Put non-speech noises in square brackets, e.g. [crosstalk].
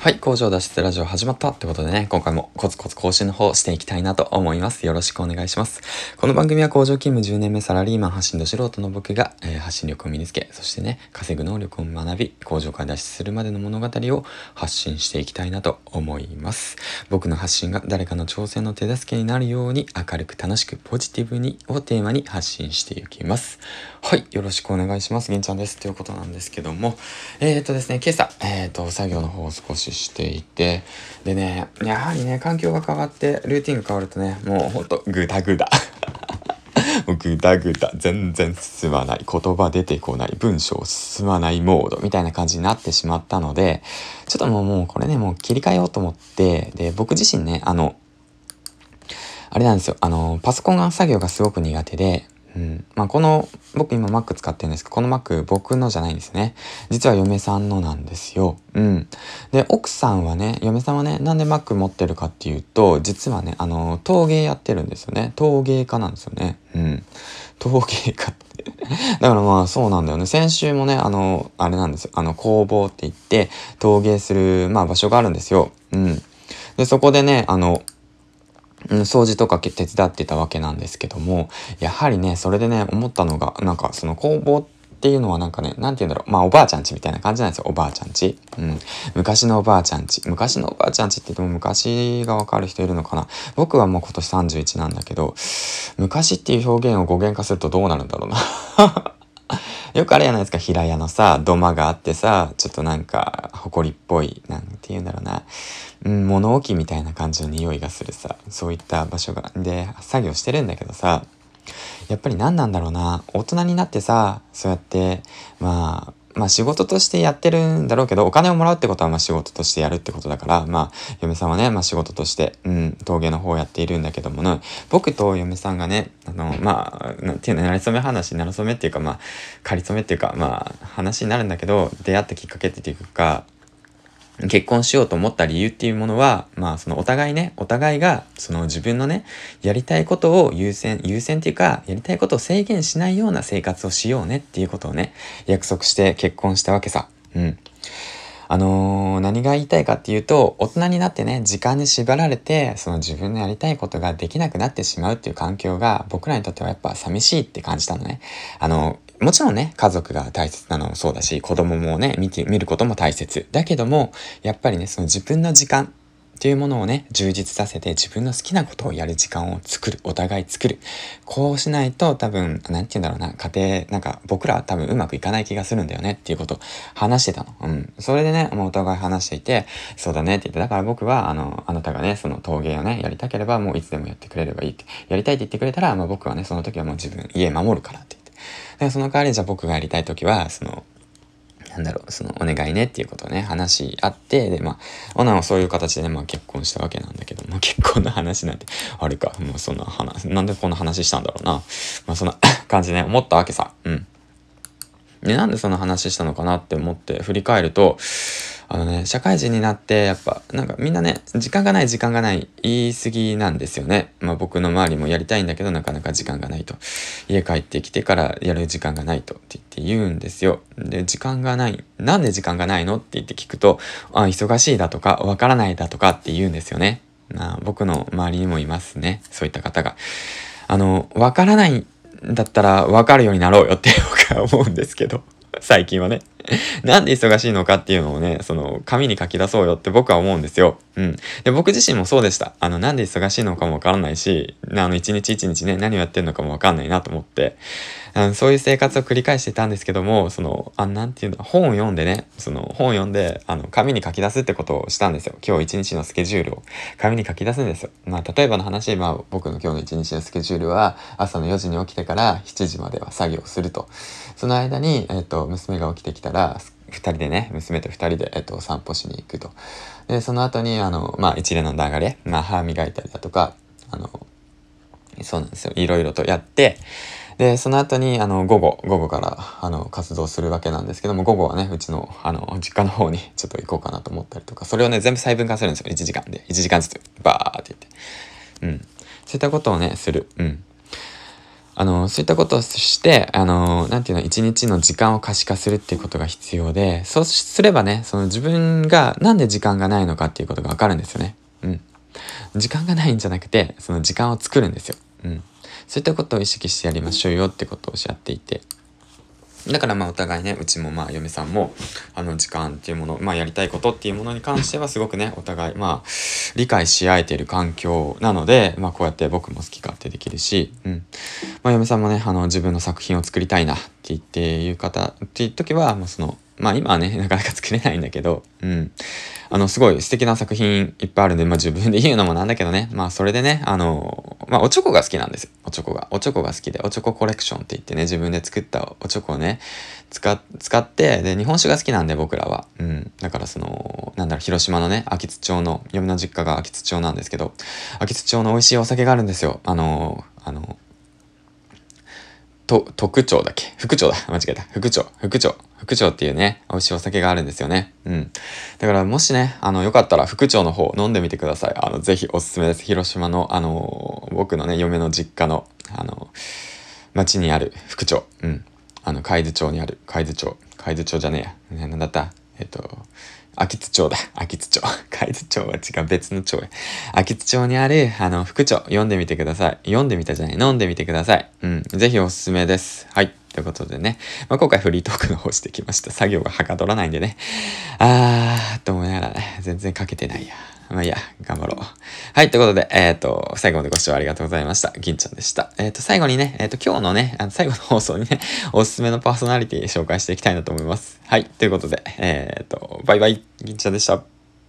はい、工場脱出ラジオ始まったってことでね、今回もコツコツ更新の方していきたいなと思います。よろしくお願いします。この番組は工場勤務10年目サラリーマン発信ど素人の僕が、えー、発信力を身につけ、そしてね、稼ぐ能力を学び、工場から脱出するまでの物語を発信していきたいなと思います。僕の発信が誰かの挑戦の手助けになるように明るく楽しくポジティブにをテーマに発信していきます。はい、よろしくお願いします。銀ちゃんです。ということなんですけども、えっ、とですね、今朝、えっ、と、作業の方を少ししていて、でね、やはりね、環境が変わって、ルーティンが変わるとね、もうほんとグダグダ。[laughs] グダグダ、全然進まない、言葉出てこない、文章進まないモード。みたいな感じになってしまったので、ちょっともうもうこれね、もう切り替えようと思って、で、僕自身ね、あの、あれなんですよ、あの、パソコンが作業がすごく苦手で、うん。まあ、この、僕今 Mac 使ってるんですけど、この Mac 僕のじゃないんですね。実は嫁さんのなんですよ。うん。で、奥さんはね、嫁さんはね、なんで Mac 持ってるかっていうと、実はね、あの、陶芸やってるんですよね。陶芸家なんですよね。うん。陶芸家って。[laughs] だからまあそうなんだよね。先週もね、あの、あれなんですよ。あの、工房って言って、陶芸する、まあ場所があるんですよ。うん。で、そこでね、あの、うん、掃除とか手伝ってたわけなんですけども、やはりね、それでね、思ったのが、なんかその工房っていうのはなんかね、なんて言うんだろう。まあおばあちゃんちみたいな感じなんですよ。おばあちゃんち。うん。昔のおばあちゃんち。昔のおばあちゃんちって言っても昔がわかる人いるのかな。僕はもう今年31なんだけど、昔っていう表現を語源化するとどうなるんだろうな。[laughs] よくあれやないですか、平屋のさ、土間があってさ、ちょっとなんか、埃っぽい、なんて言うんだろうな。うん、物置みたいな感じの匂いがするさ、そういった場所が、で、作業してるんだけどさ、やっぱり何なんだろうな、大人になってさ、そうやって、まあ、まあ仕事としてやってるんだろうけど、お金をもらうってことはまあ仕事としてやるってことだから、まあ嫁さんはね、まあ仕事として、うん、陶芸の方をやっているんだけどもね、僕と嫁さんがね、あの、まあ、なんていうの、なりそめ話、なりそめっていうか、まあ、仮そめっていうか、まあ、話になるんだけど、出会ったきっかけっていうか、結婚しようと思った理由っていうものは、まあそのお互いね、お互いがその自分のね、やりたいことを優先、優先っていうか、やりたいことを制限しないような生活をしようねっていうことをね、約束して結婚したわけさ。うん。あのー、何が言いたいかっていうと、大人になってね、時間に縛られて、その自分のやりたいことができなくなってしまうっていう環境が、僕らにとってはやっぱ寂しいって感じたのね。あの、もちろんね、家族が大切なのもそうだし、子供もね、見て、見ることも大切。だけども、やっぱりね、その自分の時間っていうものをね、充実させて自分の好きなことをやる時間を作る。お互い作る。こうしないと多分、なんて言うんだろうな、家庭、なんか僕らは多分うまくいかない気がするんだよねっていうこと話してたの。うん。それでね、もうお互い話していて、そうだねって言って、だから僕は、あの、あなたがね、その陶芸をね、やりたければもういつでもやってくれればいいって。やりたいって言ってくれたら、まあ僕はね、その時はもう自分、家守るからってで、その代わりじゃあ僕がやりたい時は、その、なんだろう、その、お願いねっていうことをね、話し合って、で、まあ、女はそういう形でね、まあ結婚したわけなんだけど、まあ結婚の話なんて、あれか、もうそんな話、なんでこんな話したんだろうな。まあそんな [coughs] 感じで、ね、思ったわけさ。うん。で、なんでその話したのかなって思って振り返ると、あのね、社会人になってやっぱなんかみんなね、時間がない時間がない言い過ぎなんですよね。まあ僕の周りもやりたいんだけどなかなか時間がないと。家帰ってきてからやる時間がないとって言って言うんですよ。で、時間がない。なんで時間がないの？って言って聞くと、あ、忙しいだとか、わからないだとかって言うんですよね。まあ僕の周りにもいますね。そういった方が。あの、わからないんだったらわかるようになろうよって僕は思うんですけど。最近はね。[laughs] なんで忙しいのかっていうのをね、その、紙に書き出そうよって僕は思うんですよ。うん。で、僕自身もそうでした。あの、なんで忙しいのかもわからないし、あの、一日一日ね、何をやってんのかもわかんないなと思って、あのそういう生活を繰り返してたんですけども、その、あ、なんていうの、本を読んでね、その、本を読んで、あの、紙に書き出すってことをしたんですよ。今日一日のスケジュールを紙に書き出すんですよ。まあ、例えばの話、まあ、僕の今日の一日のスケジュールは、朝の4時に起きてから7時までは作業すると。その間に、えっ、と、娘が起きてきたら、2人でね、娘と2人で、えっと、散歩しに行くと。で、その後に、あの、まあ、一連の流れ、まあ、歯磨いたりだとか、あの、そうなんですよ。いろいろとやって、で、その後に、あの、午後、午後から、あの、活動するわけなんですけども、午後はね、うちの、あの、実家の方にちょっと行こうかなと思ったりとか、それをね、全部細分化するんですよ。1時間で。1時間ずつ、バーって言って。うん。そういったことをね、する。うん。あの、そういったことをして、あの、なていうの、一日の時間を可視化するっていうことが必要で、そうすればね、その自分が何で時間がないのかっていうことがわかるんですよね。うん。時間がないんじゃなくて、その時間を作るんですよ。うん。そういったことを意識してやりましょうよってことをおっしゃっていて。だからまあお互いね、うちもまあ嫁さんも、あの時間っていうもの、まあやりたいことっていうものに関してはすごくね、お互いまあ理解し合えている環境なので、まあこうやって僕も好き勝手できるし、うん。まあ嫁さんもね、あの自分の作品を作りたいなって言っていう方っていう時は、もうその、まあ今はね、なかなか作れないんだけど、うん。あの、すごい素敵な作品いっぱいあるんで、まあ自分で言うのもなんだけどね、まあそれでね、あの、まあおちょこが好きなんですよ。おちょこが。おちょこが好きで、おちょこコレクションって言ってね、自分で作ったおちょこをね、使、使って、で、日本酒が好きなんで僕らは。うん。だからその、なんだろう、広島のね、秋津町の、嫁の実家が秋津町なんですけど、秋津町の美味しいお酒があるんですよ。あの、あの、と、特徴だっけ？副長だ。[laughs] 間違えた。副長。副長。副長っていうね、美味しいお酒があるんですよね。うん。だからもしね、あの、よかったら副長の方飲んでみてください。あの、ぜひおすすめです。広島の、あの、僕のね、嫁の実家の、あの、町にある副長。うん。あの、海津町にある、海津町。海津町じゃねえや。ね、なんだった？えっと、秋津町だ。秋津町。[laughs] 海津町は違う、別の町や。秋津町にある、あの、副町、読んでみてください。読んでみたじゃない、飲んでみてください。うん。ぜひおすすめです。はい。ということでね。まあ、今回フリートークの方してきました。作業がはかどらないんでね。あー、と思いながらね、全然書けてないや。まあいいや、頑張ろう。はい、ということで、えっ、ー、と、最後までご視聴ありがとうございました。銀ちゃんでした。えっ、ー、と、最後にね、えっ、ー、と、今日のね、あの最後の放送にね、[laughs] おすすめのパーソナリティ紹介していきたいなと思います。はい、ということで、えっ、と、バイバイ、銀ちゃんでした。